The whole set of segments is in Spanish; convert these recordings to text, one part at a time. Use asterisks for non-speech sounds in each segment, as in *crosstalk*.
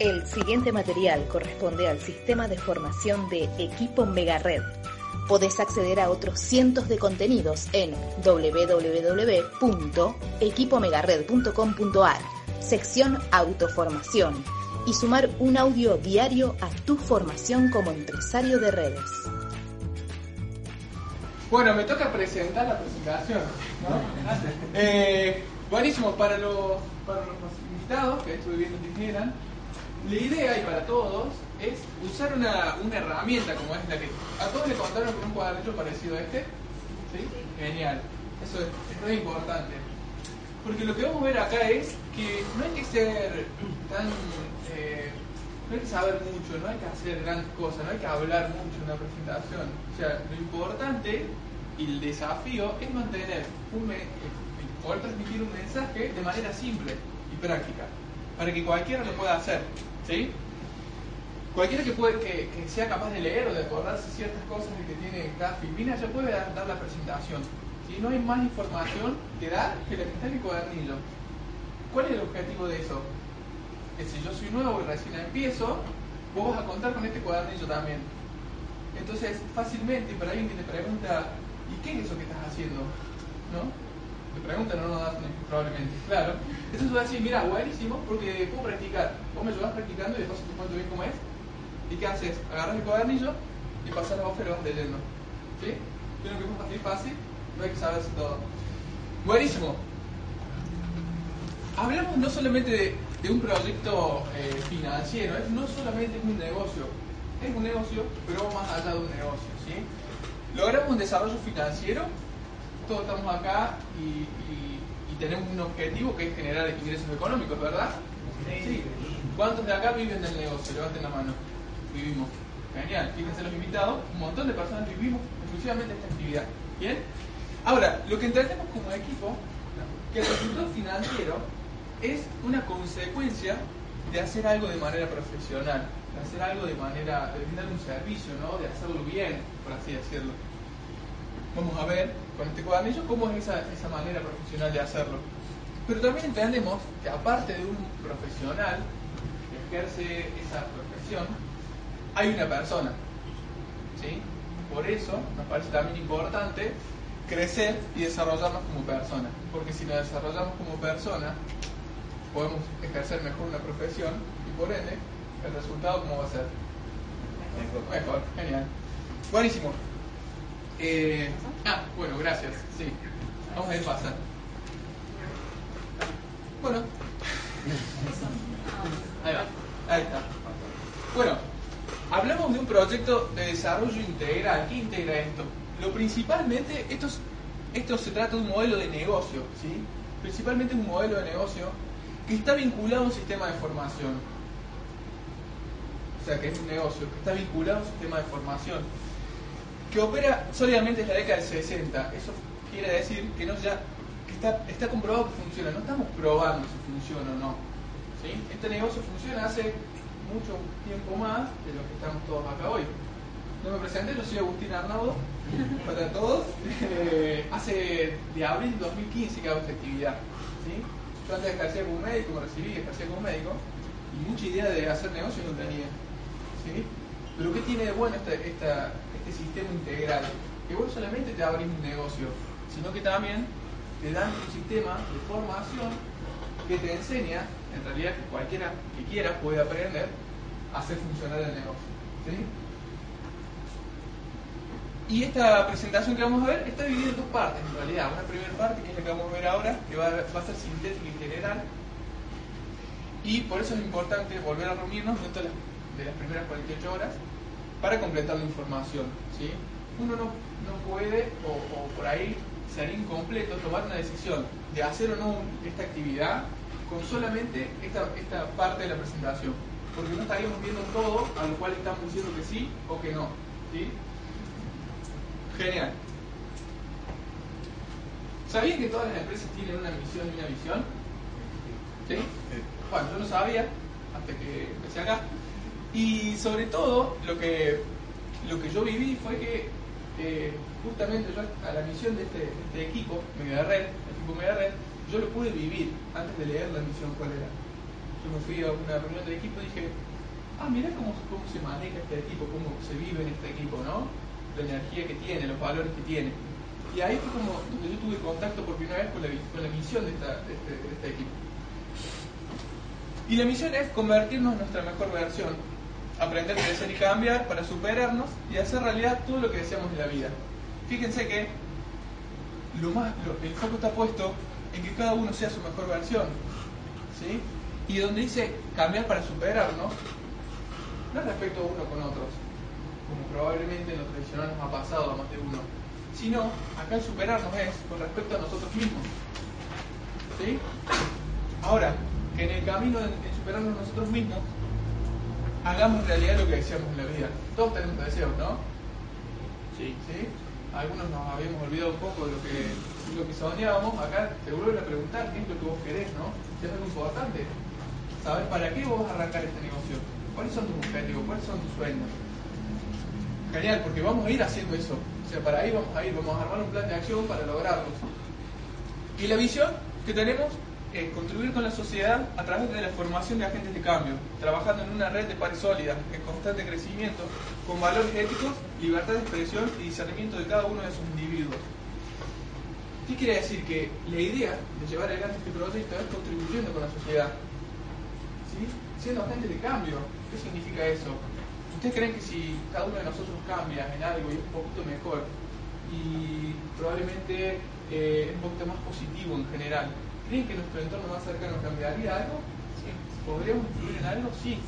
El siguiente material corresponde al sistema de formación de Equipo Megared. Podés acceder a otros cientos de contenidos en www.equipomegared.com.ar, sección Autoformación, y sumar un audio diario a tu formación como empresario de redes. Bueno, me toca presentar la presentación. Eh, buenísimo, para los, invitados que estuve viendo que la idea, y para todos, es usar una, una herramienta como es la que a todos le contaron con un cuadernillo parecido a este. ¿Sí? Genial. Eso es, es muy importante. Porque lo que vamos a ver acá es que no hay que ser tan. Eh, no hay que saber mucho, no hay que hacer grandes cosas, no hay que hablar mucho en una presentación. O sea, lo importante y el desafío es mantener un, me- eh, poder transmitir un mensaje de manera simple y práctica, para que cualquiera lo pueda hacer. ¿Sí? Cualquiera que, puede, que, sea capaz de leer o de acordarse ciertas cosas que tiene cada Filipina ya puede dar, la presentación. ¿Sí? No hay más información que dar que la que está el cuadernillo. ¿Cuál es el objetivo de eso? Que si yo soy nuevo y recién empiezo, vos vas a contar con este cuadernillo también. Entonces, fácilmente, para alguien que te pregunta, ¿y qué es eso que estás haciendo? ¿No? Te preguntan, no nos das probablemente, claro. Entonces vas a decir, mira, buenísimo, porque puedo practicar. Vos me ayudás practicando y después te cuento bien cómo es. ¿Y qué haces? Agarras el cuadernillo y pasas la hoja y lo vas leyendo. ¿Sí? Creo que es fácil, fácil, no hay que saberse todo. Buenísimo. Hablamos no solamente de, de un proyecto eh, financiero, es, no solamente es un negocio, es un negocio, pero más allá de un negocio. ¿sí? Logramos un desarrollo financiero, todos estamos acá y, tenemos un objetivo que es generar ingresos económicos, ¿verdad? Sí. ¿Cuántos de acá viven del negocio? Levanten la mano. Vivimos. Genial. Fíjense los invitados, un montón de personas vivimos exclusivamente esta actividad. ¿Bien? Ahora, lo que entendemos como equipo, que el resultado financiero es una consecuencia de hacer algo de manera profesional, de hacer algo de manera, de brindar un servicio, ¿no? De hacerlo bien, por así decirlo. Vamos a ver con este cuadernillo cómo es esa, esa manera profesional de hacerlo. Pero también entendemos que aparte de un profesional que ejerce esa profesión, hay una persona. ¿sí? Por eso nos parece también importante crecer y desarrollarnos como persona. Porque si nos desarrollamos como persona, podemos ejercer mejor una profesión y por ende, el resultado cómo va a ser? Mejor, genial. Buenísimo. Eh, ah, bueno, gracias. Sí. Vamos a ir pasando. Bueno. Ahí va. Ahí está. Bueno, hablamos de un proyecto de desarrollo integral. ¿Qué integra esto? Lo principalmente, esto, es- esto se trata de un modelo de negocio, ¿sí? Principalmente un modelo de negocio que está vinculado a un sistema de formación. O sea, que es un negocio que está vinculado a un sistema de formación que opera sólidamente desde la década del 60. Eso quiere decir que, no ya, que está, está comprobado que funciona. No estamos probando si funciona o no. ¿sí? Este negocio funciona hace mucho tiempo más de lo que estamos todos acá hoy. No me presenté, yo soy Agustín Arnaudo, *laughs* para todos. Eh, hace de abril de 2015 que hago esta actividad. ¿sí? Yo antes ejercía como médico, me recibí, ejercía como médico, y mucha idea de hacer negocio no tenía. ¿sí? Pero ¿qué tiene de bueno esta, esta- este sistema integral? Que vos solamente te abrís un negocio, sino que también te dan un sistema de formación que te enseña, en realidad que cualquiera que quiera puede aprender a hacer funcionar el negocio. ¿sí? Y esta presentación que vamos a ver está dividida en dos partes en realidad. Una primera parte que es la que vamos a ver ahora, que va, a- ser sintética y general. Y por eso es importante volver a reunirnos dentro de las, de las primeras 48 horas para completar la información. ¿sí? Uno no, no puede, o, o por ahí sería incompleto, tomar una decisión de hacer o no esta actividad con solamente esta, esta parte de la presentación, porque no estaríamos viendo todo a lo cual estamos diciendo que sí o que no. ¿sí? Genial. ¿Sabían que todas las empresas tienen una misión y una visión? ¿Sí? Bueno, yo no sabía hasta que empecé acá. Y sobre todo, lo que, lo que yo viví fue que eh, justamente yo a la misión de este, este equipo, Mega Red, el equipo Mega Red, yo lo pude vivir antes de leer la misión cuál era. Yo me fui a una reunión del equipo y dije, ah, mira cómo, se maneja este equipo, cómo se vive en este equipo, ¿no? La energía que tiene, los valores que tiene. Y ahí fue como donde yo tuve contacto por primera vez con la, misión de, esta, este, de este equipo. Y la misión es convertirnos en nuestra mejor versión, aprender, a crecer y cambiar para superarnos y hacer realidad todo lo que deseamos en la vida. Fíjense que lo más, el foco está puesto en que cada uno sea su mejor versión. ¿sí? Y donde dice cambiar para superarnos, no es respecto uno con otros, como probablemente en lo tradicional nos ha pasado a más de uno, sino acá el superarnos es con respecto a nosotros mismos. ¿sí? Ahora, que en el camino de, superarnos nosotros mismos, hagamos realidad lo que deseamos en la vida. Todos tenemos deseos, ¿no? Sí. ¿Sí? Algunos nos habíamos olvidado un poco de lo que, lo que soñábamos. Acá te vuelven a preguntar qué es lo que vos querés, ¿no? Si es algo importante. ¿Sabes para qué vos vas a arrancar este negocio? ¿Cuáles son tus objetivos? ¿Cuáles son tus sueños? Genial, porque vamos a ir haciendo eso. O sea, para ahí vamos a ir, vamos a armar un plan de acción para lograrlo. Y la visión que tenemos contribuir con la sociedad a través de la formación de agentes de cambio, trabajando en una red de pares sólida, en constante crecimiento, con valores éticos, libertad de expresión y discernimiento de cada uno de sus individuos. ¿Qué quiere decir? Que la idea de llevar adelante este proyecto es contribuyendo con la sociedad, siendo agentes de cambio. ¿Qué significa eso? ¿Ustedes creen que si cada uno de nosotros cambia en algo y es un poquito mejor y probablemente eh, es un poquito más positivo en general, ¿creen que nuestro entorno más cercano cambiaría algo? Sí. ¿Podríamos influir en algo? Sí.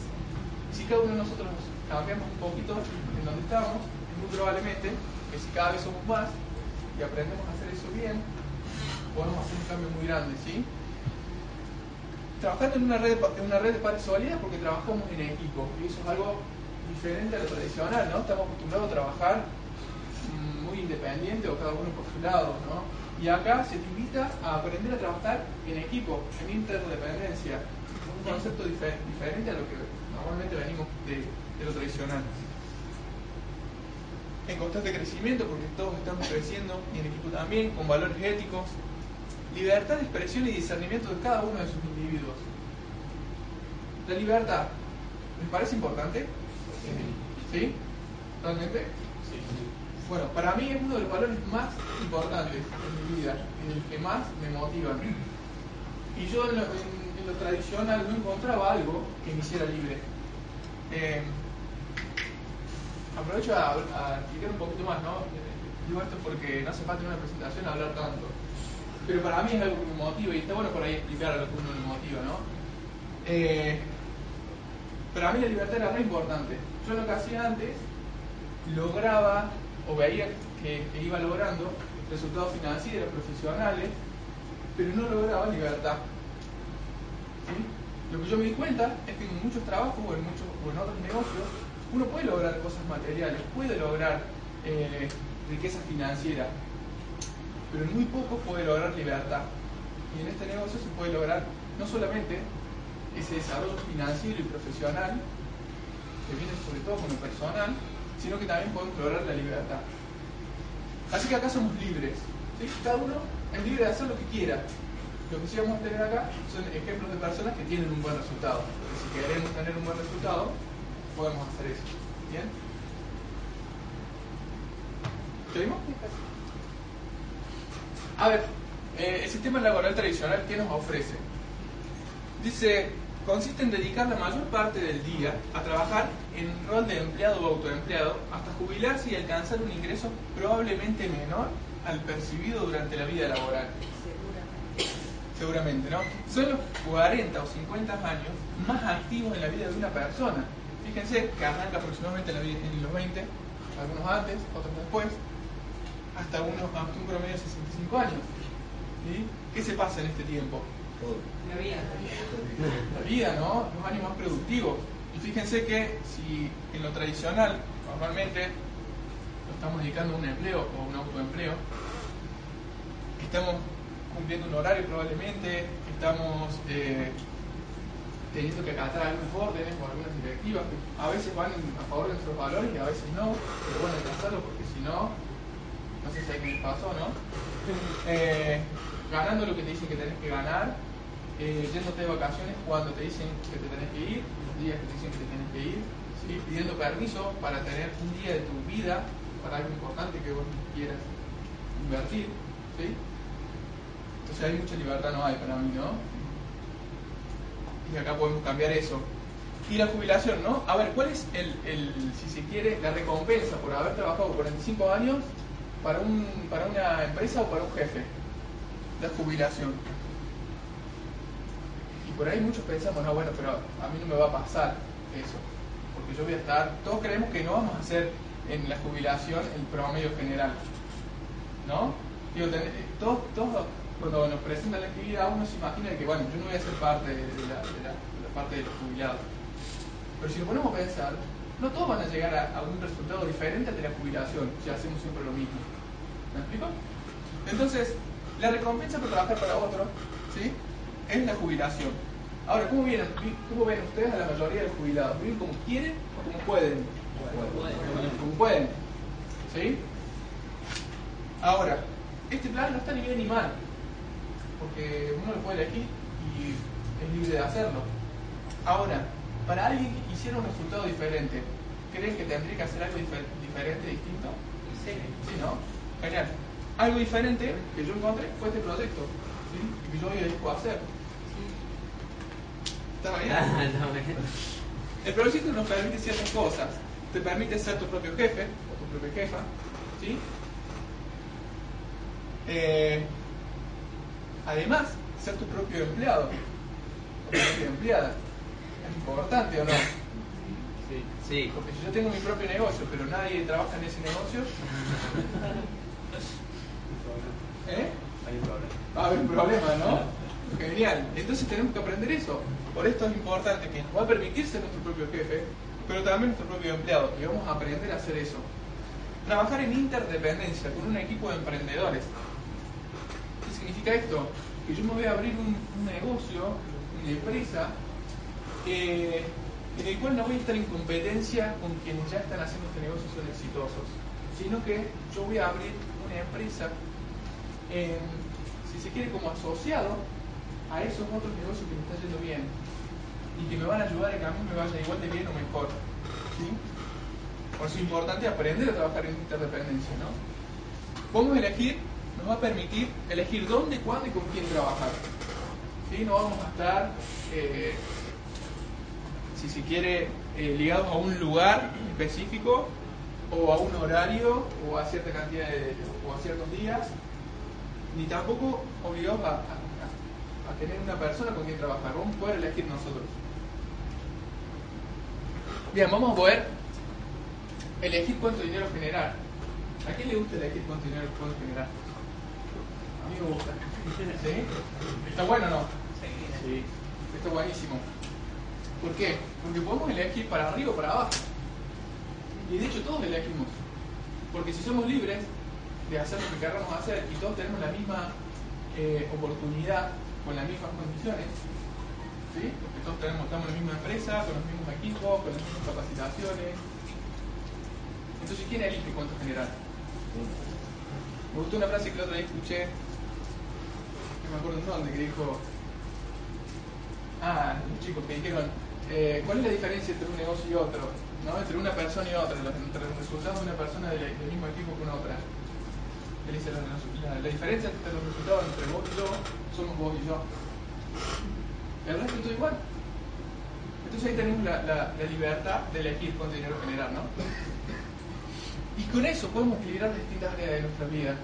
Si cada uno de nosotros cambiamos un poquito en donde estamos, es muy probablemente que si cada vez somos más y aprendemos a hacer eso bien, podemos hacer un cambio muy grande, ¿sí? Trabajando en una red en una red de pares sólida porque trabajamos en equipo y eso es algo diferente a lo tradicional, ¿no? Estamos acostumbrados a trabajar mm, muy independiente o cada uno por su lado, ¿no? Y acá se te invita a aprender a trabajar en equipo, en interdependencia, un concepto difer diferente a lo que normalmente venimos de, de, lo tradicional. En constante crecimiento, porque todos estamos creciendo, y en equipo también, con valores éticos, libertad de expresión y discernimiento de cada uno de sus individuos. La libertad, ¿les parece importante? ¿Sí? ¿Realmente? Sí. Bueno, para mí es uno de los valores más importantes en mi vida, en el que más me motivan. Y yo en lo, en, lo tradicional no encontraba algo que me hiciera libre. Eh, aprovecho a, explicar un poquito más, ¿no? Digo esto porque no hace falta en una presentación hablar tanto. Pero para mí es algo que me motiva y está bueno por ahí explicar a lo que uno le motiva, ¿no? Eh, para mí la libertad era muy importante. Yo lo que hacía antes, lograba o veía que, iba logrando resultados financieros, profesionales, pero no lograba libertad. ¿Sí? Lo que yo me di cuenta es que en muchos trabajos o en, muchos, o en otros negocios uno puede lograr cosas materiales, puede lograr eh, riqueza financiera, pero en muy poco puede lograr libertad. Y en este negocio se puede lograr no solamente ese desarrollo financiero y profesional, que viene sobre todo con lo personal, sino que también podemos lograr la libertad. Así que acá somos libres. Cada uno es libre de hacer lo que quiera. Lo que sí vamos a tener acá son ejemplos de personas que tienen un buen resultado. Porque si queremos tener un buen resultado, podemos hacer eso. ¿Bien? ¿Seguimos? A ver, eh, el sistema laboral tradicional, ¿qué nos ofrece? Dice, consiste en dedicar la mayor parte del día a trabajar en rol de empleado o autoempleado hasta jubilarse y alcanzar un ingreso probablemente menor al percibido durante la vida laboral. Seguramente, ¿no? Son los 40 o 50 años más activos en la vida de una persona. Fíjense que arranca aproximadamente en, la vida, en los 20, algunos antes, otros después, hasta, unos, hasta un promedio de 65 años. ¿sí? ¿Qué se pasa en este tiempo? La vida. La vida, ¿no? Los más productivos. Y fíjense que si en lo tradicional, normalmente, lo estamos dedicando a un empleo o un autoempleo, estamos cumpliendo un horario probablemente, estamos eh, teniendo que acatar algunas órdenes o algunas directivas que a veces van a favor de nuestros valores y a veces no, pero bueno, hay que hacerlo porque si no, no sé si alguien les pasó, ¿no? *laughs* Eh, ganando lo que te dicen que tenés que ganar, eh, yéndote de vacaciones cuando te dicen que te tenés que ir, los días que te dicen que te tenés que ir, ¿sí? pidiendo permiso para tener un día de tu vida para algo importante que vos quieras invertir. ¿sí? Entonces hay mucha libertad, no hay para mí, ¿no? Y acá podemos cambiar eso. Y la jubilación, ¿no? A ver, ¿cuál es el, el si se quiere, la recompensa por haber trabajado 45 años para, un, para una empresa o para un jefe? La jubilación. Por ahí muchos pensamos, no, bueno, pero a mí no me va a pasar eso. Porque yo voy a estar, todos creemos que no vamos a hacer en la jubilación el promedio general. ¿No? Digo, todos, todos cuando nos presentan la actividad uno se imagina que, bueno, yo no voy a ser parte de la, parte de los jubilados. Pero si nos ponemos a pensar, no todos van a llegar a, a, un resultado diferente de la jubilación si hacemos siempre lo mismo. ¿Me explico? Entonces, la recompensa por trabajar para otro, ¿sí? Es la jubilación. Ahora, ¿cómo, vienen, ¿cómo ven ustedes a la mayoría de los jubilados? ¿Viven como quieren o como pueden? Como pueden. ¿Sí? Ahora, este plan no está ni bien ni mal porque uno lo puede elegir y es libre de hacerlo. Ahora, para alguien que quisiera un resultado diferente, ¿creen que tendría que hacer algo diferente, distinto? Sí. Sí, ¿no? Genial. Algo diferente que yo encontré fue este proyecto, ¿sí? que yo hoy dedico a hacer. ¿Está bien? El proyecto nos permite ciertas cosas. Te permite ser tu propio jefe o tu propia jefa, ¿sí? Eh, Además, ser tu propio empleado o tu propia empleada. ¿Es importante o no? Sí. sí. Porque si yo tengo mi propio negocio, pero nadie trabaja en ese negocio. *laughs* ¿Eh? Va a haber un problema, ¿no? Genial. Entonces tenemos que aprender eso. Por esto es importante que nos va a permitir ser nuestro propio jefe, pero también nuestro propio empleado. Y vamos a aprender a hacer eso. Trabajar en interdependencia con un equipo de emprendedores significa esto? Que yo me voy a abrir un, negocio, una empresa, en el cual no voy a estar en competencia con quienes ya están haciendo este negocio y son exitosos, sino que yo voy a abrir una empresa, si se quiere, como asociado a esos otros negocios que me están yendo bien y que me van a ayudar a que a mí me vaya igual de bien o mejor. Por eso es importante aprender a trabajar en interdependencia. ¿no? Podemos elegir nos va a permitir elegir dónde, cuándo y con quién trabajar. ¿Sí? No vamos a estar, eh, si se quiere, eh, ligados a un lugar específico o a un horario o a cierta cantidad de, o a ciertos días, ni tampoco obligados a, a tener una persona con quien trabajar. Vamos a poder elegir nosotros. Bien, vamos a poder elegir cuánto dinero generar. ¿A quién le gusta elegir cuánto dinero puede generar? A mí me gusta. ¿Sí? ¿Está bueno o no? Sí. Está buenísimo. ¿Por qué? Porque podemos elegir para arriba o para abajo. Y de hecho todos elegimos. Porque si somos libres de hacer lo que queramos hacer y todos tenemos la misma eh, oportunidad con las mismas condiciones, ¿sí? porque todos tenemos, estamos en la misma empresa, con los mismos equipos, con las mismas capacitaciones. Entonces, ¿quién elige cuánto generar? Me gustó una frase que el otro día escuché me acuerdo un dónde, que dijo, ah, los chicos que dijeron, eh, ¿cuál es la diferencia entre un negocio y otro? ¿no? Entre una persona y otra, entre los resultados de una persona del, mismo equipo con otra. La, la, diferencia entre los resultados entre vos y yo somos vos y yo. El resto es todo igual. Entonces ahí tenemos la, la, libertad de elegir cuánto dinero generar, ¿no? Y con eso podemos equilibrar distintas áreas de nuestra vida.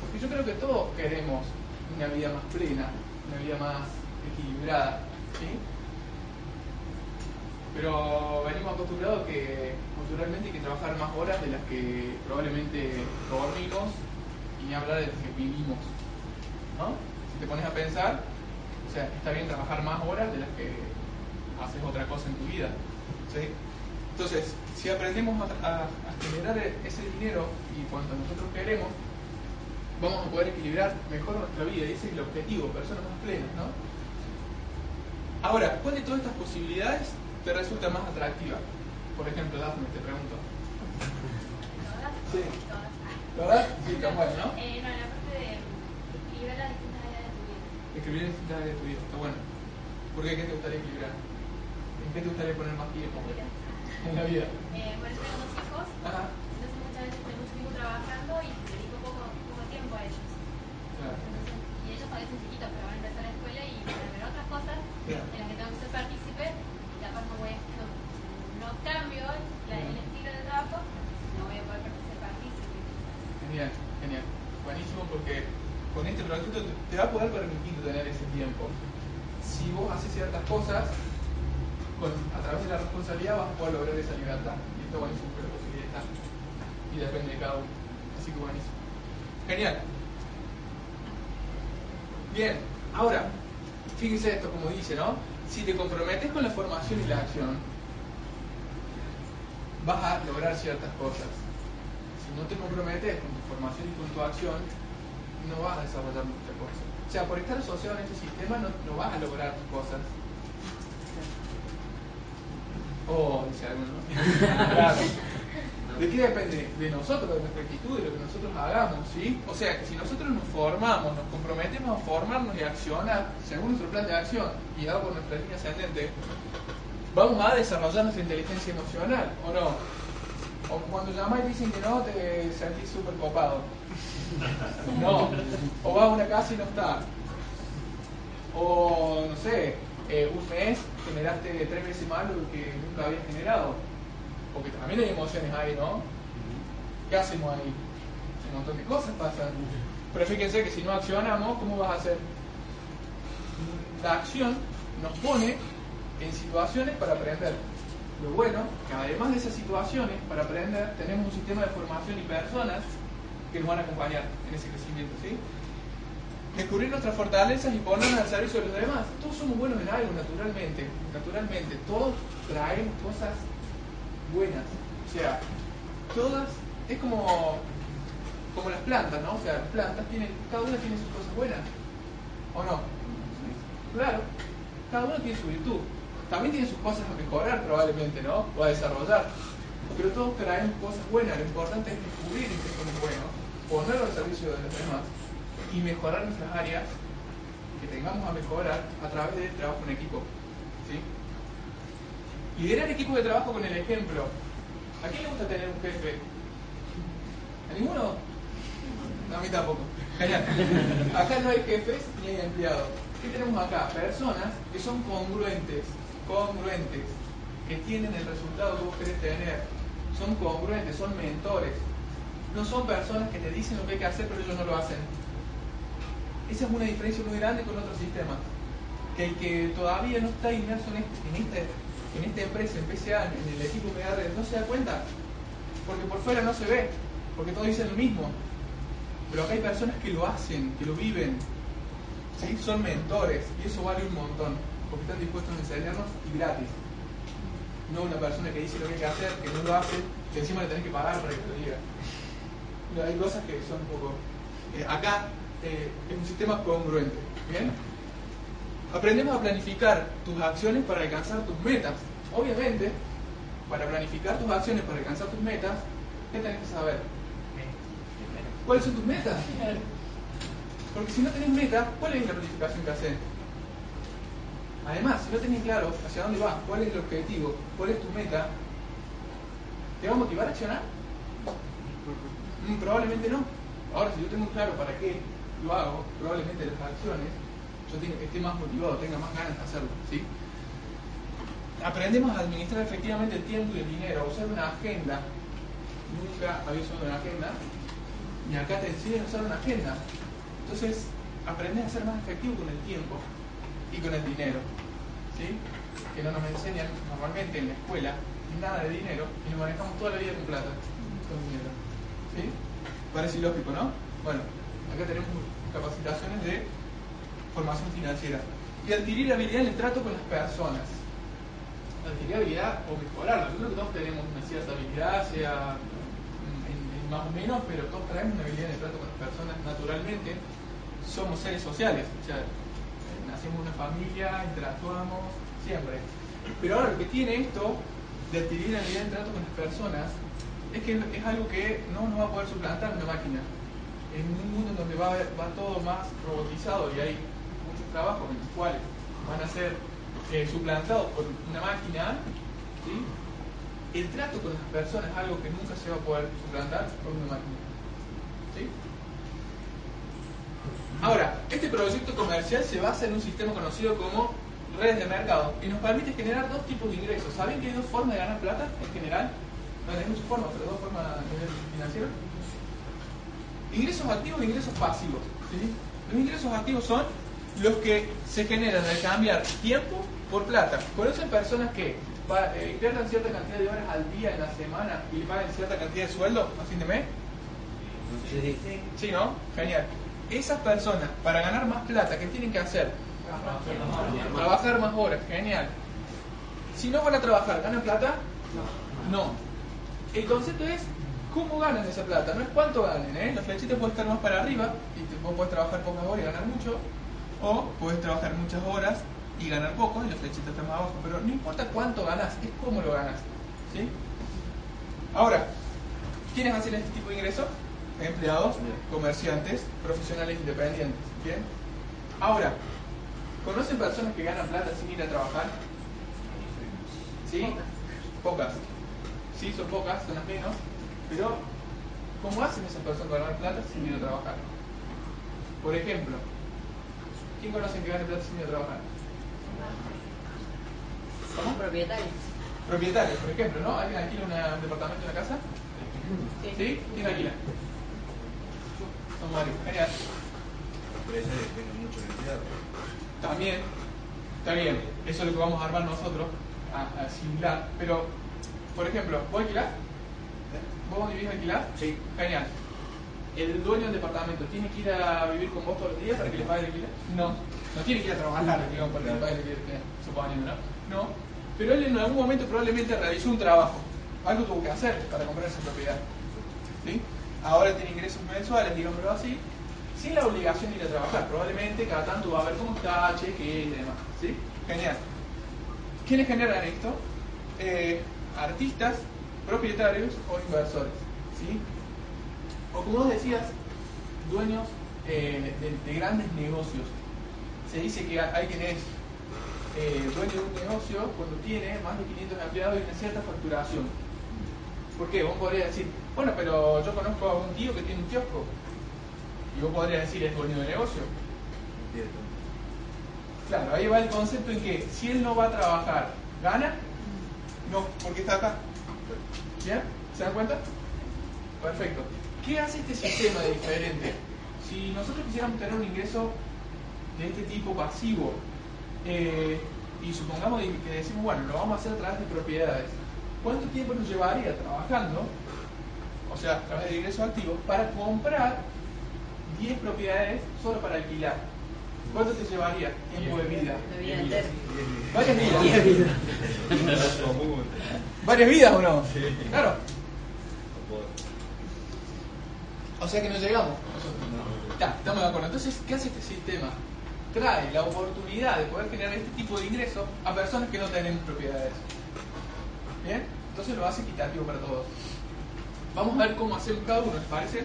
Porque yo creo que todos queremos una vida más plena, una vida más equilibrada. ¿sí? Pero venimos acostumbrados que culturalmente hay que trabajar más horas de las que probablemente dormimos y ni hablar de que vivimos. ¿no? Si te pones a pensar, O sea, está bien trabajar más horas de las que haces otra cosa en tu vida. ¿sí? Entonces, si aprendemos a, a generar ese dinero y cuanto nosotros queremos, vamos a poder equilibrar mejor nuestra vida. Y ese es el objetivo, personas más plenas, ¿no? Ahora, ¿cuál de todas estas posibilidades te resulta más atractiva? Por ejemplo, Daphne, te pregunto. Sí. ¿Verdad? Sí, bueno, ¿no? Eh, no, la parte de equilibrar las distintas áreas de tu vida. Escribir en distintas áreas de tu vida, está bueno. ¿Por qué? ¿Qué te gustaría equilibrar? ¿En qué te gustaría poner más tiempo? En la vida. Eh, bueno, tengo dos hijos, Ajá. entonces muchas veces tengo mucho tiempo trabajando y dedico poco, poco tiempo a ellos. Claro. Entonces, y ellos a veces chiquitos, pero van a empezar la escuela y van a ver otras cosas Claro. en las que tengo que ser partícipe y capaz no voy a, no, no cambio la- el estilo de trabajo, no voy a poder ser partícipe. Genial, genial. Buenísimo porque con este proyecto te- va a poder permitir tener ese tiempo. Si vos haces ciertas cosas, a través de la responsabilidad vas a poder lograr esa libertad. Y esto buenísimo, pero la posibilidad. Y depende de cada uno. Así que buenísimo. Genial. Bien, ahora, fíjense esto como dice, ¿no? Si te comprometes con la formación y la acción, vas a lograr ciertas cosas. Si no te comprometes con tu formación y con tu acción, no vas a desarrollar muchas cosas. O sea, por estar asociado en este sistema no, no vas a lograr tus cosas. Oh, dice alguno. ¿no? *laughs* Claro. ¿De qué depende? De nosotros, de nuestra actitud, de lo que nosotros hagamos, ¿sí? O sea, que si nosotros nos formamos, nos comprometemos a formarnos y a accionar según nuestro plan de acción, guiado por nuestra línea ascendente, vamos a desarrollar nuestra inteligencia emocional, ¿o no? O cuando llamas y dicen que no, te sentís súper copado. *laughs* No. O vas a una casa y no está. O, no sé, eh, un mes generaste tres veces más lo que nunca habías generado. Porque también hay emociones ahí, ¿no? ¿Qué hacemos ahí? Un montón de cosas pasan. Pero fíjense que si no accionamos, ¿cómo vas a hacer? La acción nos pone en situaciones para aprender. Lo bueno, que además de esas situaciones, para aprender, tenemos un sistema de formación y personas que nos van a acompañar en ese crecimiento, ¿sí? Descubrir nuestras fortalezas y ponerlas al servicio de los demás. Todos somos buenos en algo, naturalmente. Naturalmente. Todos traemos cosas buenas. O sea, todas, es como, como las plantas, ¿no? O sea, las plantas tienen, cada una tiene sus cosas buenas. ¿O no? Claro, cada uno tiene su virtud. También tiene sus cosas a mejorar probablemente, ¿no? O a desarrollar. Pero todos traemos cosas buenas. Lo importante es descubrir que somos buenos, ponerlo al servicio de los demás y mejorar nuestras áreas que tengamos a mejorar a través del trabajo en equipo. ¿sí? Liderar equipos de trabajo con el ejemplo. ¿A quién le gusta tener un jefe? ¿A ninguno? A mí tampoco. Genial. Acá no hay jefes ni hay empleados. ¿Qué tenemos acá? Personas que son congruentes, congruentes, que tienen el resultado que vos querés tener. Son congruentes, son mentores. No son personas que te dicen lo que hay que hacer, pero ellos no lo hacen. Esa es una diferencia muy grande con otros sistemas. Que el que todavía no está inmerso en, este, en, este, esta empresa, en PCA, en el equipo Megared, no se da cuenta. Porque por fuera no se ve, porque todos dicen lo mismo. Pero acá hay personas que lo hacen, que lo viven. ¿sí? Son mentores y eso vale un montón, porque están dispuestos a enseñarnos y gratis. No una persona que dice lo que hay que hacer, que no lo hace, que encima le tenés que pagar para que lo diga. No, hay cosas que son un poco... eh, acá eh, es un sistema congruente. ¿Bien? Aprendemos a planificar tus acciones para alcanzar tus metas. Obviamente, para planificar tus acciones para alcanzar tus metas, ¿qué tenés que saber? ¿Cuáles son tus metas? Porque si no tenés metas, ¿cuál es la planificación que haces? Además, si no tenés claro hacia dónde vas, cuál es el objetivo, cuál es tu meta, ¿te va a motivar a accionar? Mm, probablemente no. Ahora, si yo tengo claro para qué lo hago, probablemente las acciones, yo esté más motivado, tenga más ganas de hacerlo. ¿sí? Aprendemos a administrar efectivamente el tiempo y el dinero, a usar una agenda. Nunca había usado una agenda, y acá te enseñan a usar una agenda. Entonces, aprendes a ser más efectivo con el tiempo y con el dinero. ¿sí? Que no nos enseñan normalmente en la escuela nada de dinero y nos manejamos toda la vida con plata, con dinero. ¿sí? Parece ilógico, ¿no? Bueno, acá tenemos capacitaciones de formación financiera. y adquirir habilidad en el trato con las personas. Adquirir habilidad o mejorarla. Yo creo que todos tenemos una cierta habilidad, sea en más o menos, pero todos traemos una habilidad en el trato con las personas naturalmente. Somos seres sociales, nacemos en una familia, interactuamos, siempre. Pero ahora lo que tiene esto de adquirir habilidad en el trato con las personas es que es algo que no nos va a poder suplantar una máquina. En un mundo en donde va, va todo más robotizado y hay muchos trabajos en los cuales van a ser eh, suplantados por una máquina, el trato con las personas es algo que nunca se va a poder suplantar por una máquina. ¿sí? Este proyecto comercial se basa en un sistema conocido como redes de mercado y nos permite generar dos tipos de ingresos. ¿Saben que hay dos formas de ganar plata en general? Bueno, hay muchas formas, pero dos formas a nivel financiero. Ingresos activos e ingresos pasivos. ¿sí? Los ingresos activos son los que se generan al cambiar tiempo por plata. ¿Conocen personas que pa- eh, cierta cantidad de horas al día en la semana y le paguen cierta cantidad de sueldo a fin de mes? Sí, ¿no? Genial. Esas personas, para ganar más plata, ¿qué tienen que hacer? Trabajar más horas, genial. Si no van a trabajar, ¿ganan plata? No. El concepto es cómo ganan esa plata, no es cuánto ganen, ¿eh? La flechita puede estar más para arriba y vos puedes trabajar pocas horas y ganar mucho, o puedes trabajar muchas horas y ganar poco y la flechita está más abajo, pero no importa cuánto ganas, es cómo lo ganas, ¿sí? Ahora, ¿quiénes hacen este tipo de ingresos? Empleados, comerciantes, profesionales independientes, ¿bien? Ahora, ¿conocen personas que ganan plata sin ir a trabajar? ¿Sí? Pocas. Sí, son pocas, son las menos. Pero, ¿cómo hacen esas personas para ganar plata sin ir a trabajar? Por ejemplo, ¿quién conocen que gane plata sin ir a trabajar? ¿Cómo? Propietarios. Propietarios, por ejemplo, ¿no? ¿Alguien alquila un departamento, una casa? ¿Sí? ¿Quién alquila? También, está bien, eso es lo que vamos a armar nosotros, a, a similar. Pero, por ejemplo, ¿vos alquilás? ¿Vos vivís alquilar? Sí. Genial. ¿El dueño del departamento tiene que ir a vivir con vos todos los días para que le pague el alquiler? No. No tiene que ir a trabajar, digamos, para que le pague el alquiler, suponiendo, ¿no? No. Pero él en algún momento probablemente realizó un trabajo. Algo tuvo que hacer para comprar esa propiedad. ¿Sí? Ahora tiene ingresos mensuales, digámoslo así, sin la obligación de ir a trabajar. Probablemente cada tanto va a ver cómo está, cheque y demás. ¿Sí? Genial. ¿Quiénes generan esto? Eh, artistas, propietarios o inversores. ¿sí? O como vos decías, dueños eh, de, de grandes negocios. Se dice que alguien es eh, dueño de un negocio cuando tiene más de 500 empleados y una cierta facturación. ¿Por qué? Vos podrías decir, bueno, pero yo conozco a un tío que tiene un kiosco. Y vos podrías decir, es dueño de negocio. Cierto. Claro, ahí va el concepto en que si él no va a trabajar, ¿gana? No, porque está acá. ¿Bien? ¿Se dan cuenta? Perfecto. ¿Qué hace este sistema de diferente? Si nosotros quisiéramos tener un ingreso de este tipo pasivo, eh, y supongamos que decimos, bueno, lo vamos a hacer a través de propiedades, ¿cuánto tiempo nos llevaría trabajando, o sea, a través de ingresos activos, para comprar 10 propiedades solo para alquilar? ¿Cuánto te llevaría tiempo de vida? Entera. Varias vidas. ¿Varias vidas o no? Claro. O sea que no llegamos. Ya, estamos de acuerdo. Entonces, ¿qué hace este sistema? Trae la oportunidad de poder generar este tipo de ingresos a personas que no tienen propiedades. ¿Bien? Entonces lo hace equitativo para todos. Vamos a ver cómo hacemos cada uno, ¿les parece?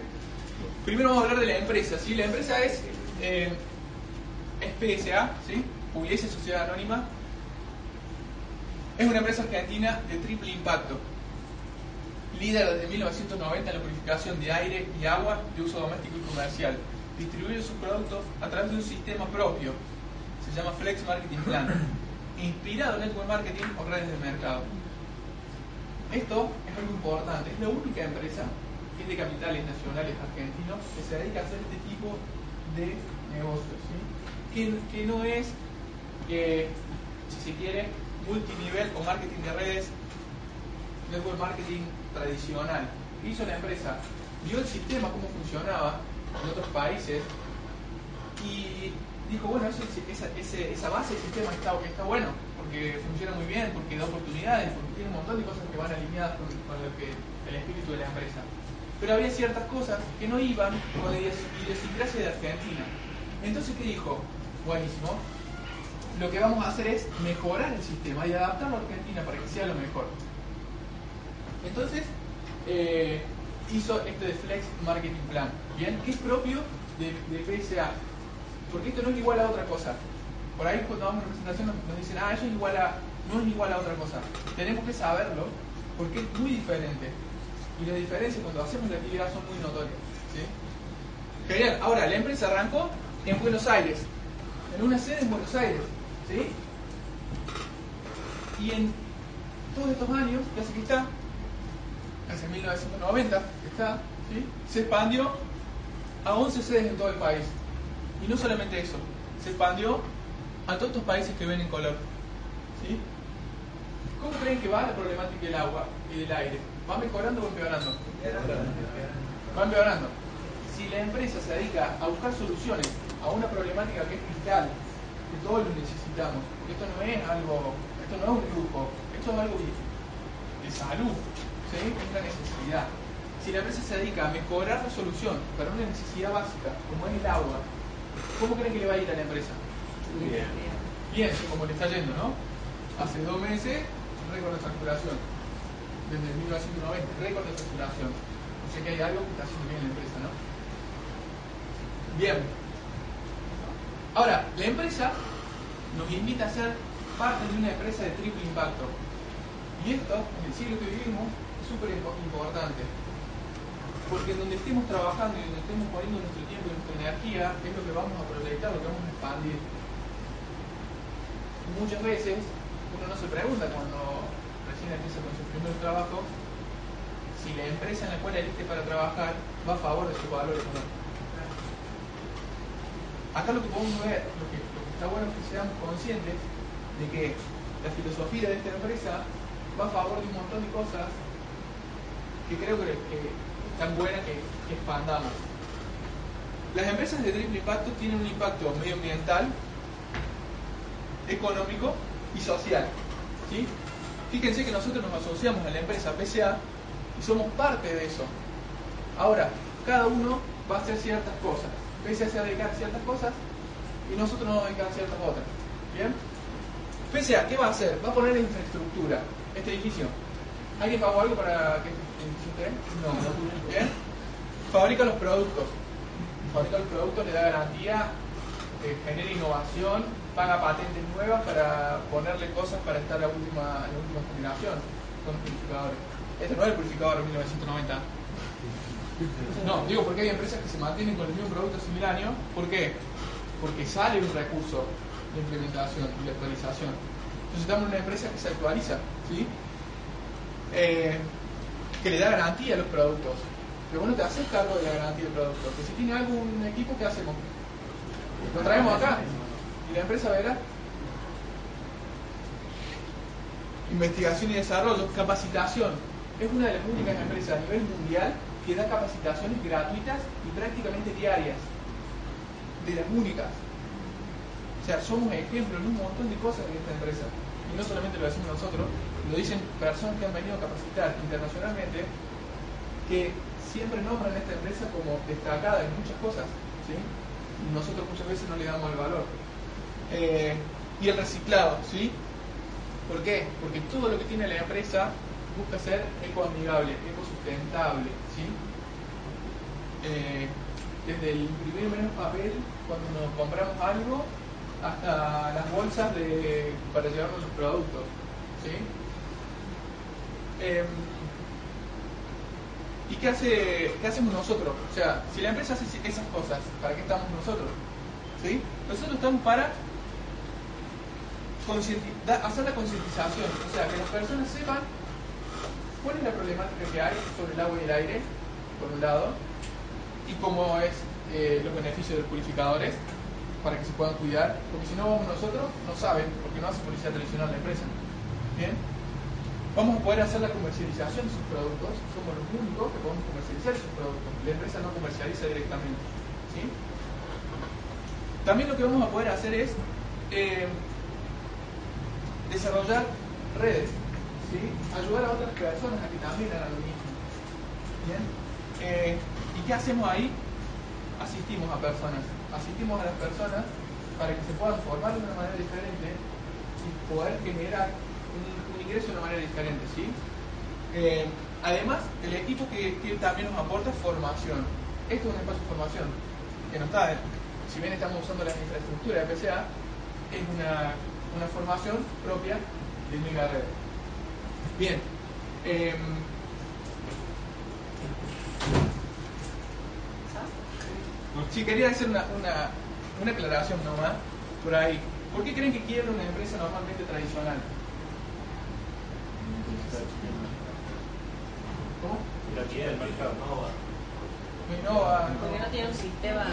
Primero vamos a hablar de la empresa. ¿sí? La empresa es, eh, es PSA, ¿sí? Pugliese Sociedad Anónima. Es una empresa argentina de triple impacto líder desde 1990 en la purificación de aire y agua de uso doméstico y comercial. Distribuye sus productos a través de un sistema propio, se llama Flex Marketing Plan, *clears throat* inspirado en Network Marketing o redes de mercado. Esto es algo importante, es la única empresa que es de capitales nacionales argentinos que se dedica a hacer este tipo de negocios, que, que no es, eh, si se quiere, multinivel o marketing de redes network marketing tradicional. ¿Qué hizo la empresa? Vio el sistema, cómo funcionaba en otros países y dijo, bueno, esa, ese- base del sistema está, está bueno, funciona muy bien, porque da oportunidades, porque tiene un montón de cosas que van alineadas con, el espíritu de la empresa. Pero había ciertas cosas que no iban con la idios- idiosincrasia de Argentina. Entonces, ¿qué dijo? Buenísimo. Lo que vamos a hacer es mejorar el sistema y adaptarlo a Argentina para que sea lo mejor. Entonces, eh, hizo este de Flex Marketing Plan, ¿bien? Que es propio de, de PSA. Porque esto no es igual a otra cosa. Por ahí cuando damos una presentación nos, dicen, ah, eso es igual a, no es igual a otra cosa. Tenemos que saberlo porque es muy diferente. Y las diferencias cuando hacemos la actividad son muy notorias. Genial. Ahora, la empresa arrancó en Buenos Aires, en una sede en Buenos Aires. ¿sí? Y en todos estos años, que hace que está, hace 1990 que está, ¿sí? se expandió a 11 sedes en todo el país. Y no solamente eso, se expandió a todos estos países que ven en color. ¿sí? ¿Cómo creen que va la problemática del agua y del aire? ¿Va mejorando o empeorando? Va empeorando. Si la empresa se dedica a buscar soluciones a una problemática que es vital, que todos lo necesitamos, porque esto no es algo, esto no es un lujo, esto es algo de, salud, ¿sí? es una necesidad. Si la empresa se dedica a mejorar la solución para una necesidad básica, como es el agua, ¿cómo creen que le va a ir a la empresa? Bien. Bien, como le está yendo, ¿no? Hace dos meses, récord de facturación. Desde 1990, récord de facturación. O sea que hay algo que está haciendo bien la empresa, ¿no? Bien. Ahora, la empresa nos invita a ser parte de una empresa de triple impacto. Y esto, en el siglo que vivimos, es súper impo- importante. Porque en donde estemos trabajando y donde estemos poniendo nuestro tiempo y nuestra energía, es lo que vamos a proyectar, lo que vamos a expandir muchas veces uno no se pregunta cuando recién empieza con sus primeros trabajos si la empresa en la cual elige para trabajar va a favor de su valor económico. Acá lo que podemos ver, lo que, está bueno es que seamos conscientes de que la filosofía de esta empresa va a favor de un montón de cosas que creo que, que están buenas que expandamos. Las empresas de triple impacto tienen un impacto medioambiental, económico y social. ¿sí? Fíjense que nosotros nos asociamos a la empresa PSA y somos parte de eso. Ahora, cada uno va a hacer ciertas cosas. PSA se va a dedicar a ciertas cosas y nosotros nos vamos a dedicar a ciertas otras. ¿Bien? PSA, ¿qué va a hacer? Va a poner infraestructura. Este edificio. ¿Alguien pagó algo para que este edificio esté? No. ¿Bien? Fabrica los productos. Fabrica los productos, le da garantía, eh, genera innovación, paga patentes nuevas para ponerle cosas para estar a, última, a la última generación con los purificadores. Este no es el purificador de 1990. No, digo porque hay empresas que se mantienen con el mismo producto hace. ¿Por qué? Porque sale un recurso de implementación y de actualización. Entonces estamos en una empresa que se actualiza, ¿sí? Eh, que le da garantía a los productos. Pero bueno, te haces cargo de la garantía del producto. Que si tiene algún equipo, ¿qué hacemos? Lo traemos acá y la empresa verá. Investigación y desarrollo, capacitación. Es una de las únicas empresas a nivel mundial que da capacitaciones gratuitas y prácticamente diarias. De las únicas. O sea, somos ejemplo en un montón de cosas de esta empresa. Y no solamente lo decimos nosotros, lo dicen personas que han venido a capacitar internacionalmente, que siempre nombran esta empresa como destacada en muchas cosas. ¿sí? Nosotros muchas veces no le damos el valor. Eh, y el reciclado, ¿sí? ¿Por qué? Porque todo lo que tiene la empresa busca ser ecoamigable, ecosustentable, ¿sí? Eh, desde el imprimir menos papel cuando nos compramos algo hasta las bolsas de, para llevarnos los productos, ¿sí? Em, ¿Y qué, hace, qué hacemos nosotros? O sea, si la empresa hace esas cosas, ¿para qué estamos nosotros? ¿Sí? Nosotros estamos para hacer la concientización, o sea, que las personas sepan cuál es la problemática que hay sobre el agua y el aire, por un lado, y cómo es eh, los beneficios de los purificadores para que se puedan cuidar, porque si no vamos nosotros, no saben, porque no hace publicidad tradicional la empresa. ¿Bien? Vamos a poder hacer la comercialización de sus productos, somos los únicos que podemos comercializar sus productos, la empresa no comercializa directamente. ¿sí? También lo que vamos a poder hacer es eh, desarrollar redes, ¿sí? ayudar a otras personas a que también hagan lo mismo. ¿Bien? Eh, ¿Y qué hacemos ahí? Asistimos a personas, asistimos a las personas para que se puedan formar de una manera diferente y poder generar un, ingreso de una manera diferente. ¿sí? Eh, además, el equipo que, que también nos aporta es formación. Esto es un espacio de formación que no está, si bien estamos usando la infraestructura de PCA, es una, una formación propia de Mega Red. Bien. eh, Sí, quería hacer una, una, una aclaración nomás por ahí. ¿Por qué creen que quiebra una empresa normalmente tradicional? ¿Cómo? La actividad del mercado no va. No innova, Porque no tiene un sistema.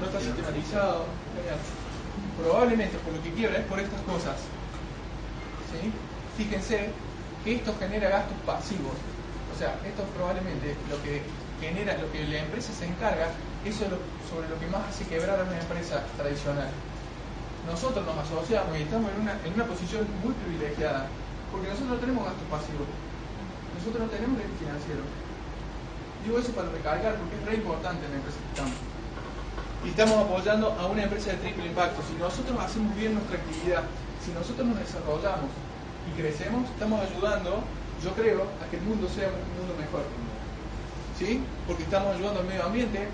no está sistematizado. Probablemente por lo que quiebra es por estas cosas. ¿Sí? Fíjense que esto genera gastos pasivos. O sea, esto probablemente lo que genera, lo que la empresa se encarga, eso es sobre lo que más hace quebrar a una empresa tradicional. Nosotros nos asociamos y estamos en una, en una posición muy privilegiada, porque nosotros no tenemos gastos pasivos. Nosotros no tenemos riesgo financiero. Digo eso para recalcar porque es re importante en la empresa que estamos. Y estamos apoyando a una empresa de triple impacto. Si nosotros hacemos bien nuestra actividad, si nosotros nos desarrollamos y crecemos, estamos ayudando, yo creo, a que el mundo sea un mundo mejor. ¿Sí? Porque estamos ayudando al medio ambiente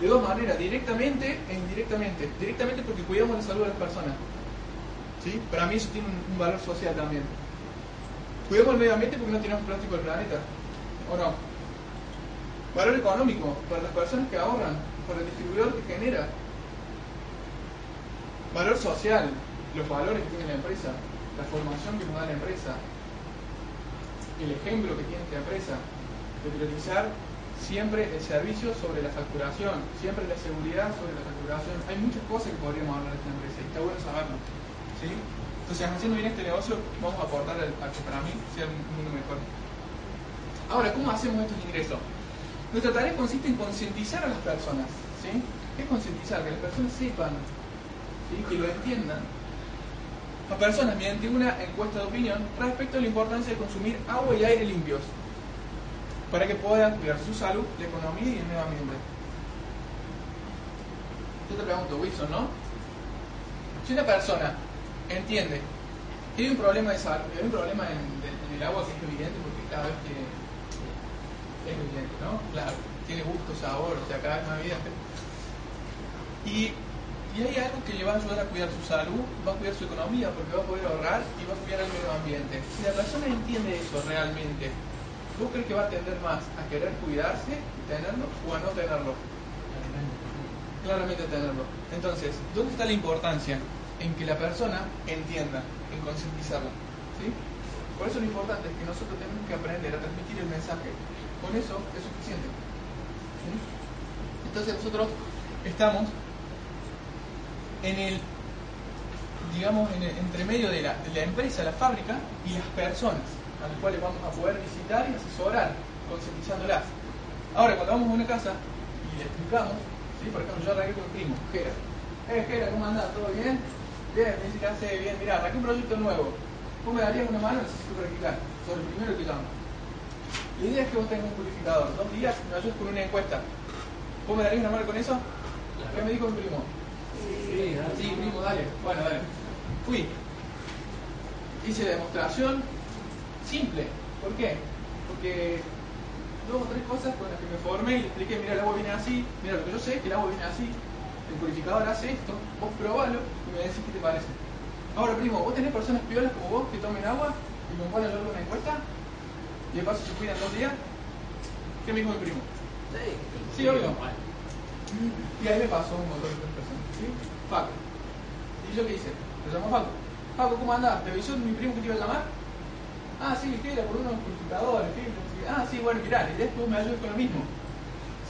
de dos maneras, directamente e indirectamente. Directamente porque cuidamos la salud de las personas. ¿Sí? Para mí eso tiene un, valor social también. Cuidamos el medio ambiente porque no tenemos plástico del planeta. ¿O no? Valor económico para las personas que ahorran, para el distribuidor que genera. Valor social, los valores que tiene la empresa, la formación que nos da la empresa, el ejemplo que tiene esta empresa, de priorizar siempre el servicio sobre la facturación, siempre la seguridad sobre la facturación. Hay muchas cosas que podríamos hablar de esta empresa y está bueno saberlo. ¿sí? Entonces, haciendo bien este negocio, vamos a aportar a que para mí sea un mundo mejor. Ahora, ¿cómo hacemos estos ingresos? Nuestra tarea consiste en concientizar a las personas. ¿sí? ¿Qué es concientizar? Que las personas sepan, ¿sí? que lo entiendan. A personas mediante una encuesta de opinión respecto a la importancia de consumir agua y aire limpios para que puedan cuidar su salud, la economía y el medio ambiente. Yo te pregunto, Wilson, ¿no? Si una persona entiende que hay un problema de salud, hay un problema en, en el agua que es evidente porque cada vez que ¿no? Claro, tiene gusto, sabor, o sea, cada vez más evidente. Y, y hay algo que le va a ayudar a cuidar su salud, va a cuidar su economía porque va a poder ahorrar y va a cuidar el medio ambiente. Si la persona entiende eso realmente, ¿vos crees que va a tender más a querer cuidarse tenerlo o a no tenerlo? Claramente tenerlo. Entonces, ¿dónde está la importancia? En que la persona entienda, en concientizarla. ¿sí? Por eso lo importante es que nosotros tenemos que aprender a transmitir el mensaje. Con eso es suficiente. Entonces nosotros estamos en el, digamos, en el entremedio de la, de la empresa, la fábrica y las personas a las cuales vamos a poder visitar y asesorar, concientizándolas. Ahora, cuando vamos a una casa y le explicamos, ¿sí? por ejemplo, yo arranqué con mi primo, Jera. Eh, Jera, ¿cómo andás? ¿Todo bien? Bien, me dice que hace bien. Mira, arranqué un proyecto nuevo. ¿Vos me darías una mano? Necesito practicar. Sobre el primero que llamo. La idea es que vos tengas un purificador. Dos días me ayudes con una encuesta. ¿Vos me darías una mano con eso? ¿Qué me dijo mi primo? Sí, sí, primo, dale. Bueno, dale. Fui. Hice demostración simple. ¿Por qué? Porque dos o tres cosas con las que me formé y le expliqué, mira, el agua viene así, mira, lo que yo sé es que el agua viene así, el purificador hace esto, vos probalo y me decís qué te parece. Ahora, primo, ¿vos tenés personas piolas como vos que tomen agua y con cuál ayudar una encuesta? Y de paso se cuidan dos días. ¿Qué me dijo mi primo? Sí, obvio. Y ahí me pasó un montón de personas. ¿sí? Paco. ¿Y yo qué hice? Lo llamó Paco. Paco, ¿cómo andás? ¿Te avisó mi primo que te iba a llamar? Ah, sí, que era por unos purificadores. sí. Ah, sí, bueno, mirá, la idea es que vos me ayudes con lo mismo.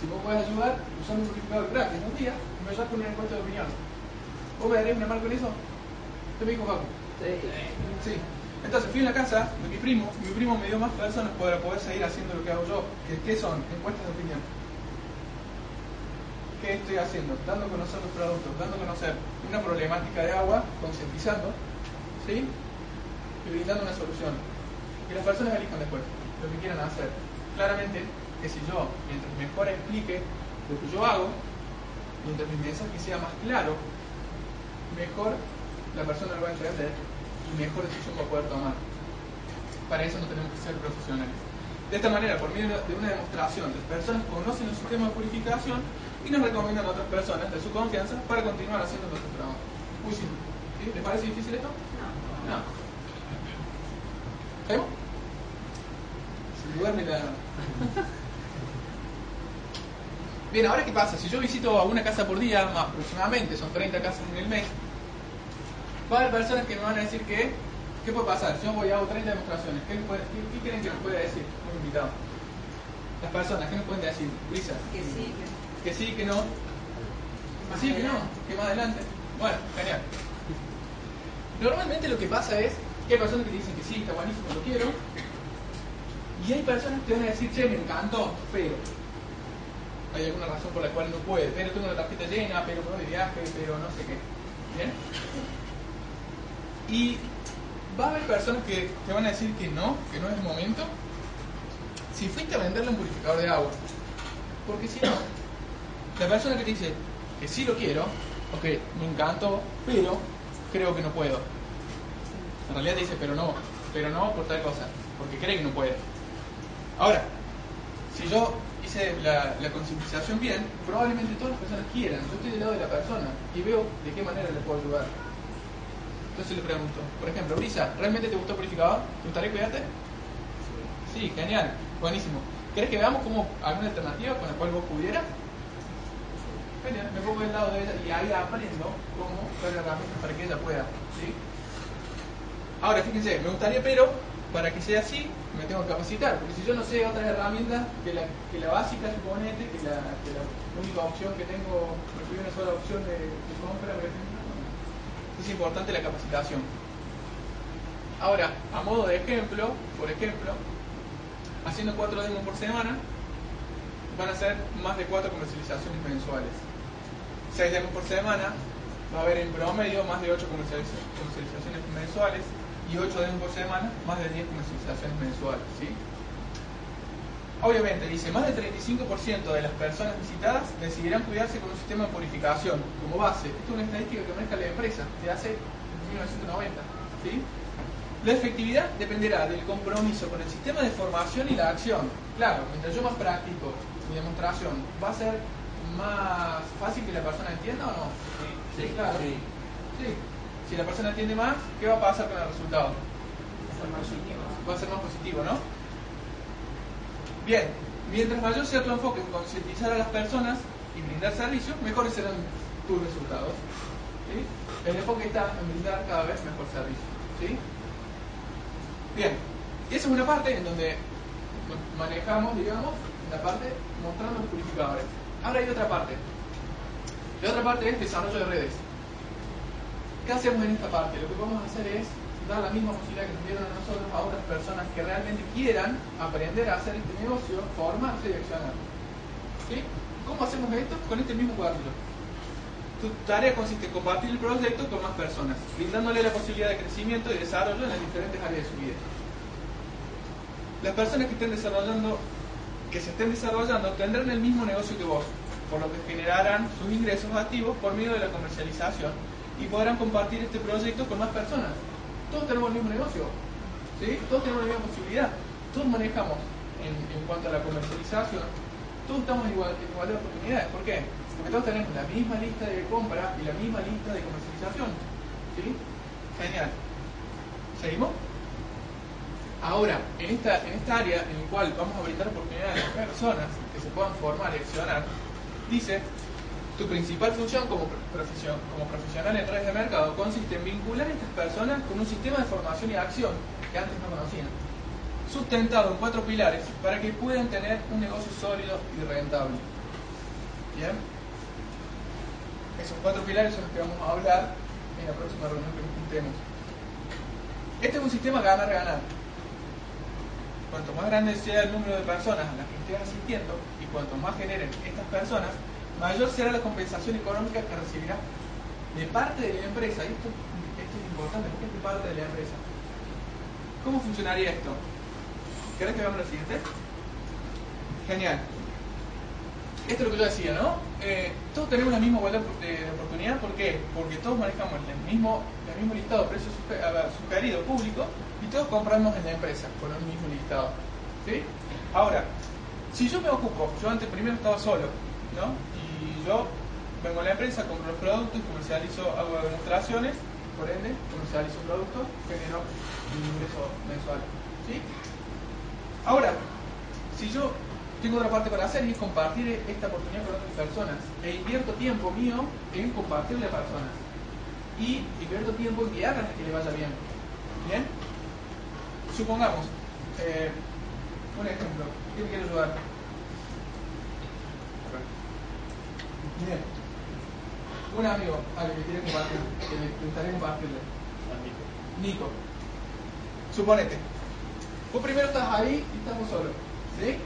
Si vos podés ayudar usando un purificador gratis un día, me ayudás con una encuesta de opinión. ¿Vos me darías una mano con eso? ¿Qué me dijo Paco? Sí. Entonces fui a la casa de mi primo, mi primo me dio más personas para poder seguir haciendo lo que hago yo. ¿Qué, son? Encuestas de opinión. ¿qué estoy haciendo? Dando a conocer los productos, dando a conocer una problemática de agua, concientizando, ¿sí? Y brindando una solución. Que las personas elijan después lo que quieran hacer. Claramente, que si yo, mientras mejor explique lo que yo hago, mientras mi mensaje sea más claro, mejor la persona lo va a entender mejor decisión va a poder tomar. Para eso no tenemos que ser profesionales. De esta manera, por medio de una demostración, las personas conocen el sistema de purificación y nos recomiendan a otras personas de su confianza para continuar haciendo nuestro trabajo. Muy simple. ¿Sí? ¿Les parece difícil esto? No. ¿Seguimos? Se duerme la... Bien, ahora qué pasa? Si yo visito a una casa por día, más aproximadamente, son 30 casas en el mes, va a haber personas que me van a decir que, ¿qué puede pasar? Si yo voy a hago 30 demostraciones, ¿qué, puede, qué, qué creen que nos puede decir un invitado? Las personas, ¿qué nos pueden decir? Brisa. Que sí, que, Que sí, que no. Que sí, que no. Que más adelante. Bueno, genial. Normalmente lo que pasa es que hay personas que te dicen que sí, está buenísimo, lo quiero. Y hay personas que te van a decir, che, me encantó, pero hay alguna razón por la cual no puede, pero tengo la tarjeta llena, pero me voy de viaje, pero no sé qué. ¿Bien? Y va a haber personas que te van a decir que no, que no es el momento, si fuiste a venderle un purificador de agua. Porque si no, la persona que te dice que sí lo quiero, ok, me encantó, pero creo que no puedo. En realidad te dice, pero no, pero no por tal cosa, porque cree que no puede. Ahora, si yo hice la, la concientización bien, probablemente todas las personas quieran. Yo estoy del lado de la persona y veo de qué manera le puedo ayudar. Entonces le pregunto, por ejemplo, Brisa, ¿realmente te gustó purificador? ¿Te gustaría cuidarte? Sí, genial, buenísimo. ¿Querés que veamos como alguna alternativa con la cual vos pudieras? Genial, me pongo del lado de ella y ahí aprendo cómo dar herramientas para que ella pueda. ¿sí? Ahora, fíjense, me gustaría, pero para que sea así, me tengo que capacitar, porque si yo no sé otras herramientas que la, que la básica, suponete, que la, que la única opción que tengo, me una sola opción de, de compra, por ejemplo, es importante la capacitación. Ahora, a modo de ejemplo, por ejemplo, haciendo cuatro demos por semana, van a ser más de cuatro comercializaciones mensuales. Seis demos por semana, va a haber en promedio más de ocho comercializaciones mensuales y 8 demos por semana, más de 10 comercializaciones mensuales. ¿sí? Obviamente, dice, más del 35% de las personas visitadas decidirán cuidarse con un sistema de purificación como base. Esto es una estadística que maneja la empresa de hace 1990. ¿sí? La efectividad dependerá del compromiso con el sistema de formación y la acción. Claro, mientras yo más practico mi demostración, ¿va a ser más fácil que la persona entienda o no? Sí, Sí, claro. Sí. Sí. Si la persona entiende más, ¿qué va a pasar con el resultado? son más positivos. Va a ser más positivo, ¿no? Bien, mientras mayor sea tu enfoque en concientizar a las personas y brindar servicios, mejores serán tus resultados. El enfoque está en brindar cada vez mejor servicio. Bien, y esa es una parte en donde manejamos, digamos, la parte mostrando los purificadores. Ahora hay otra parte. La otra parte es desarrollo de redes. ¿Qué hacemos en esta parte? Lo que vamos a hacer es dar la misma posibilidad que nos dieron a nosotros a otras personas que realmente quieran aprender a hacer este negocio, formarse y accionar. ¿Sí? ¿Cómo hacemos esto? Con este mismo cuadrito. Tu tarea consiste en compartir el proyecto con más personas, brindándole la posibilidad de crecimiento y desarrollo en las diferentes áreas de su vida. Las personas que estén desarrollando, que se estén desarrollando, tendrán el mismo negocio que vos, por lo que generarán sus ingresos activos por medio de la comercialización y podrán compartir este proyecto con más personas. Todos tenemos el mismo negocio, ¿sí? todos tenemos la misma posibilidad, todos manejamos en, cuanto a la comercialización, todos estamos en igual, igualdad de oportunidades. ¿Por qué? Porque todos tenemos la misma lista de compra y la misma lista de comercialización. ¿Sí? Genial. ¿Seguimos? Ahora, en esta, en esta área en la cual vamos a brindar oportunidades a las personas que se puedan formar y accionar, dice, tu principal función como, profesion- como profesional en redes de mercado consiste en vincular a estas personas con un sistema de formación y acción que antes no conocían, sustentado en cuatro pilares para que puedan tener un negocio sólido y rentable. ¿Bien? Esos cuatro pilares son los que vamos a hablar en la próxima reunión que nos juntemos. Este es un sistema ganar-ganar. Cuanto más grande sea el número de personas a las que estés asistiendo y cuanto más generen estas personas, mayor será la compensación económica que recibirá de parte de la empresa. Y esto, es importante, porque es de parte de la empresa. ¿Cómo funcionaría esto? ¿Querés que veamos lo siguiente? Genial. Esto es lo que yo decía, ¿no? Eh, todos tenemos la misma igualdad de, oportunidad, ¿por qué? Porque todos manejamos el mismo, el mismo listado de precios sugerido público y todos compramos en la empresa con el mismo listado. ¿Sí? Ahora, si yo me ocupo, yo antes primero estaba solo, ¿no? Y yo vengo a la empresa, compro los productos, comercializo, hago demostraciones, por ende, comercializo productos, genero un ingreso mensual. ¿Sí? Ahora, si yo tengo otra parte para hacer y es compartir esta oportunidad con otras personas. E invierto tiempo mío en compartirle a personas. Y invierto tiempo en guiar a que le vaya bien. ¿Bien? Supongamos, eh, un ejemplo. ¿Quién quiere ayudar? Bien. Un amigo al que quiere compartir, que le gustaría compartirle. Nico. Suponete. Vos primero estás ahí y estamos solos. ¿Sí?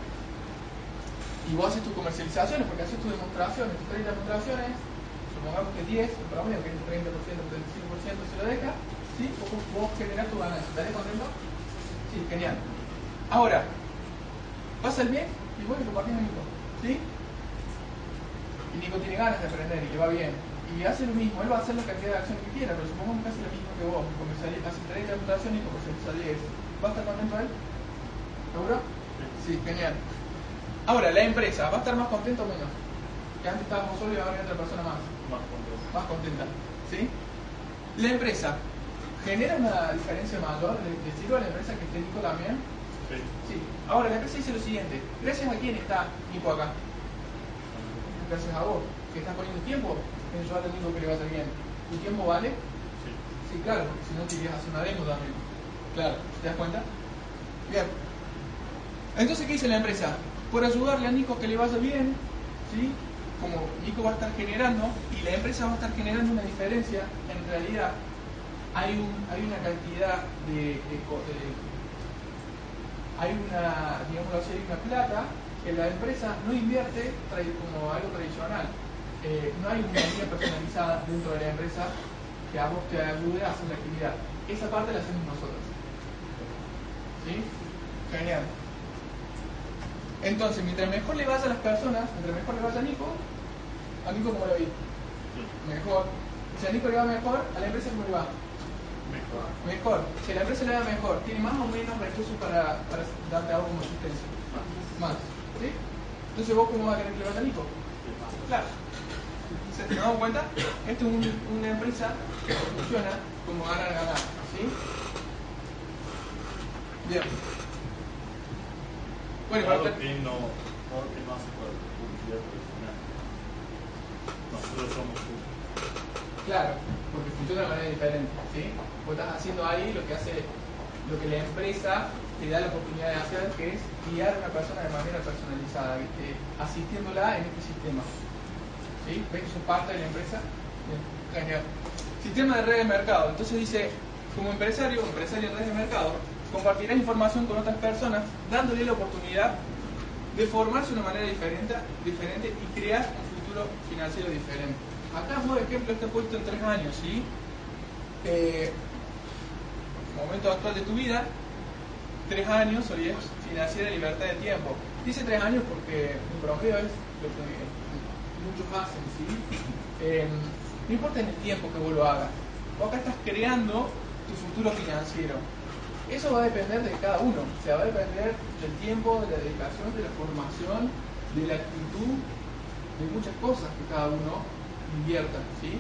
y vos haces tus comercializaciones, porque haces tus demostraciones, tus 30 demostraciones, supongamos que 10, el promedio, que es el 30%, el 35% se lo deja, ¿sí? vos, vos generás tu ganancia. ¿Estaré contento? Sí, genial. Ahora, pasa el bien y vos lo compartís Nico, ¿sí? Y Nico tiene ganas de aprender y le va bien. Y hace lo mismo, él va a hacer la cantidad de acción que quiera, pero supongamos que hace lo mismo que vos, hace 30 demostraciones y comercializa 10. ¿Va a estar contento él? ¿Seguro? Sí, genial. Ahora, la empresa, ¿va a estar más contenta o menos? Que antes estábamos solos y ahora hay otra persona más. Más contenta. Más contenta. ¿Sí? La empresa, ¿genera una diferencia mayor? ¿Le sirve a la empresa que esté Nico también? Sí. Sí. Ahora, la empresa dice lo siguiente. Gracias a quién está Nico acá. Gracias a vos, que estás poniendo tiempo en ayudar al Nico que le vaya bien. ¿Tu tiempo vale? Sí. Sí, claro, porque si no te irías a hacer una demo también. Claro, ¿te das cuenta? Bien. Entonces, ¿qué dice la empresa? por ayudarle a Nico que le vaya bien, ¿sí? como Nico va a estar generando y la empresa va a estar generando una diferencia, en realidad hay, un, hay una cantidad de, hay una, digamos así, una plata que la empresa no invierte como algo tradicional. Eh, no hay una línea personalizada dentro de la empresa que a vos te ayude a hacer la actividad. Esa parte la hacemos nosotros. ¿Sí? Genial. Entonces, mientras mejor le vaya a las personas, mientras mejor le vaya a Nico, a Nico como lo vi. Mejor. Si a Nico le va mejor, a la empresa cómo le va. Mejor. Mejor. Si a la empresa le va mejor, tiene más o menos recursos para, para darte algo como asistencia. Más. ¿Sí? Entonces vos cómo vas a querer que le vaya a Nico. Claro. ¿Se te damos cuenta? Esto es una empresa que funciona como ganar ganar. ¿Sí? Bien. Bueno, Claro que no, claro que no hace publicidad profesional. Nosotros somos Claro, porque funciona de manera diferente, ¿sí? Vos estás haciendo ahí lo que hace, lo que la empresa te da la oportunidad de hacer, que es guiar a una persona de manera personalizada, ¿viste? asistiéndola en este sistema. ¿Sí? ¿Ves que sos parte de la empresa? Bien. Sistema de red de mercado. Entonces dice, como empresario, empresario en red de mercado, compartirás información con otras personas, dándole la oportunidad de formarse de una manera diferente, diferente y crear un futuro financiero diferente. Acá, por ejemplo, está puesto en tres años, ¿sí? Eh, momento actual de tu vida, tres años, solidez financiera libertad de tiempo. Dice tres años porque en promedio es lo que muchos hacen, ¿sí? Eh, no importa en el tiempo que vos lo hagas, vos acá estás creando tu futuro financiero. Eso va a depender de cada uno, o sea, va a depender del tiempo, de la dedicación, de la formación, de la actitud, de muchas cosas que cada uno invierta, ¿sí?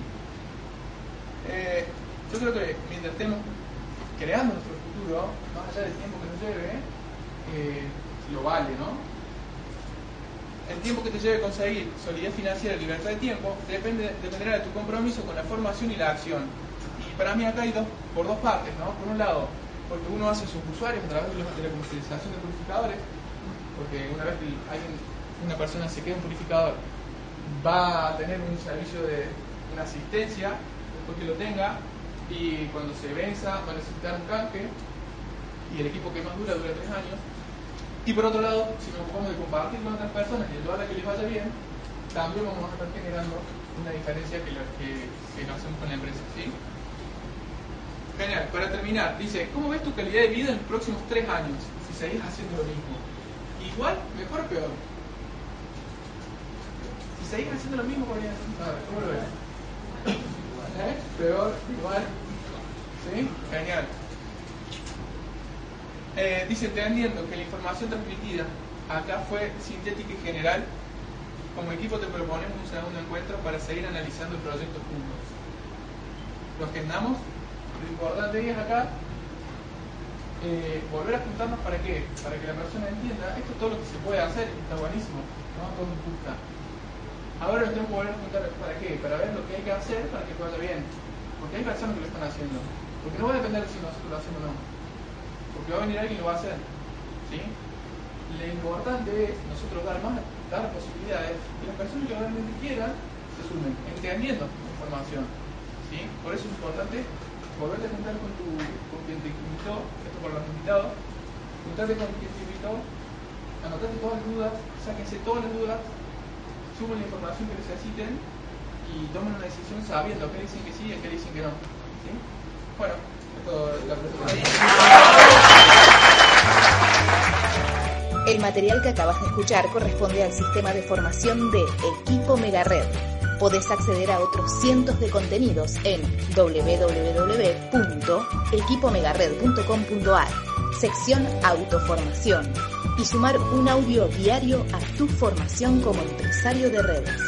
Eh, yo creo que mientras estemos creando nuestro futuro, más allá del tiempo lleve, eh, lo vale, ¿no? El tiempo que te lleve conseguir solidez financiera y libertad de tiempo depende, dependerá de tu compromiso con la formación y la acción. Y para mí acá hay dos, por dos partes, ¿no? Por un lado, porque uno hace sus usuarios a través de la comercialización de purificadores, porque una vez que alguien, una persona se queda un purificador, va a tener un servicio de una asistencia después que lo tenga y cuando se venza va a necesitar un canje y el equipo que más dura dura tres años. Y por otro lado, si nos ocupamos de compartir con otras personas y ayudar a que les vaya bien, también vamos a estar generando una diferencia que lo, que, que hacemos con la empresa. ¿sí? Genial, para terminar, dice, ¿cómo ves tu calidad de vida en los próximos tres años si seguís haciendo lo mismo? Igual, mejor o peor. Si seguís haciendo lo mismo, ¿cómo lo ves? ¿Eh? Peor, igual. ¿Sí? Genial. Eh, dice, entendiendo que la información transmitida acá fue sintética y general, como equipo te proponemos un segundo encuentro para seguir analizando el proyecto juntos. Lo agendamos. Lo importante es acá eh, volver a juntarnos para qué? Para que la persona entienda, esto es todo lo que se puede hacer, está buenísimo, ¿no? Todo me gusta. Ahora nos tenemos que volver a juntar para qué? Para ver lo que hay que hacer para que vaya bien. Porque hay personas que lo están haciendo. Porque no va a depender de si nosotros lo hacemos o no. Porque va a venir alguien y lo va a hacer. ¿Sí? Lo importante es nosotros dar más, dar posibilidades y las personas que realmente quieran se sumen, entendiendo la información. ¿Sí? Por eso es importante volverte a juntar con, tu, con quien te invitó, esto por los invitados, juntarte con quien te invitó, anotate todas las dudas, sáquense todas las dudas, sumen la información que necesiten y tomen una decisión sabiendo qué dicen que sí y qué dicen que no. ¿Sí? Bueno, El material que acabas de escuchar corresponde al sistema de formación de Equipo Megared. Podés acceder a otros cientos de contenidos en www.equipomegared.com.ar, sección Autoformación, y sumar un audio diario a tu formación como empresario de redes.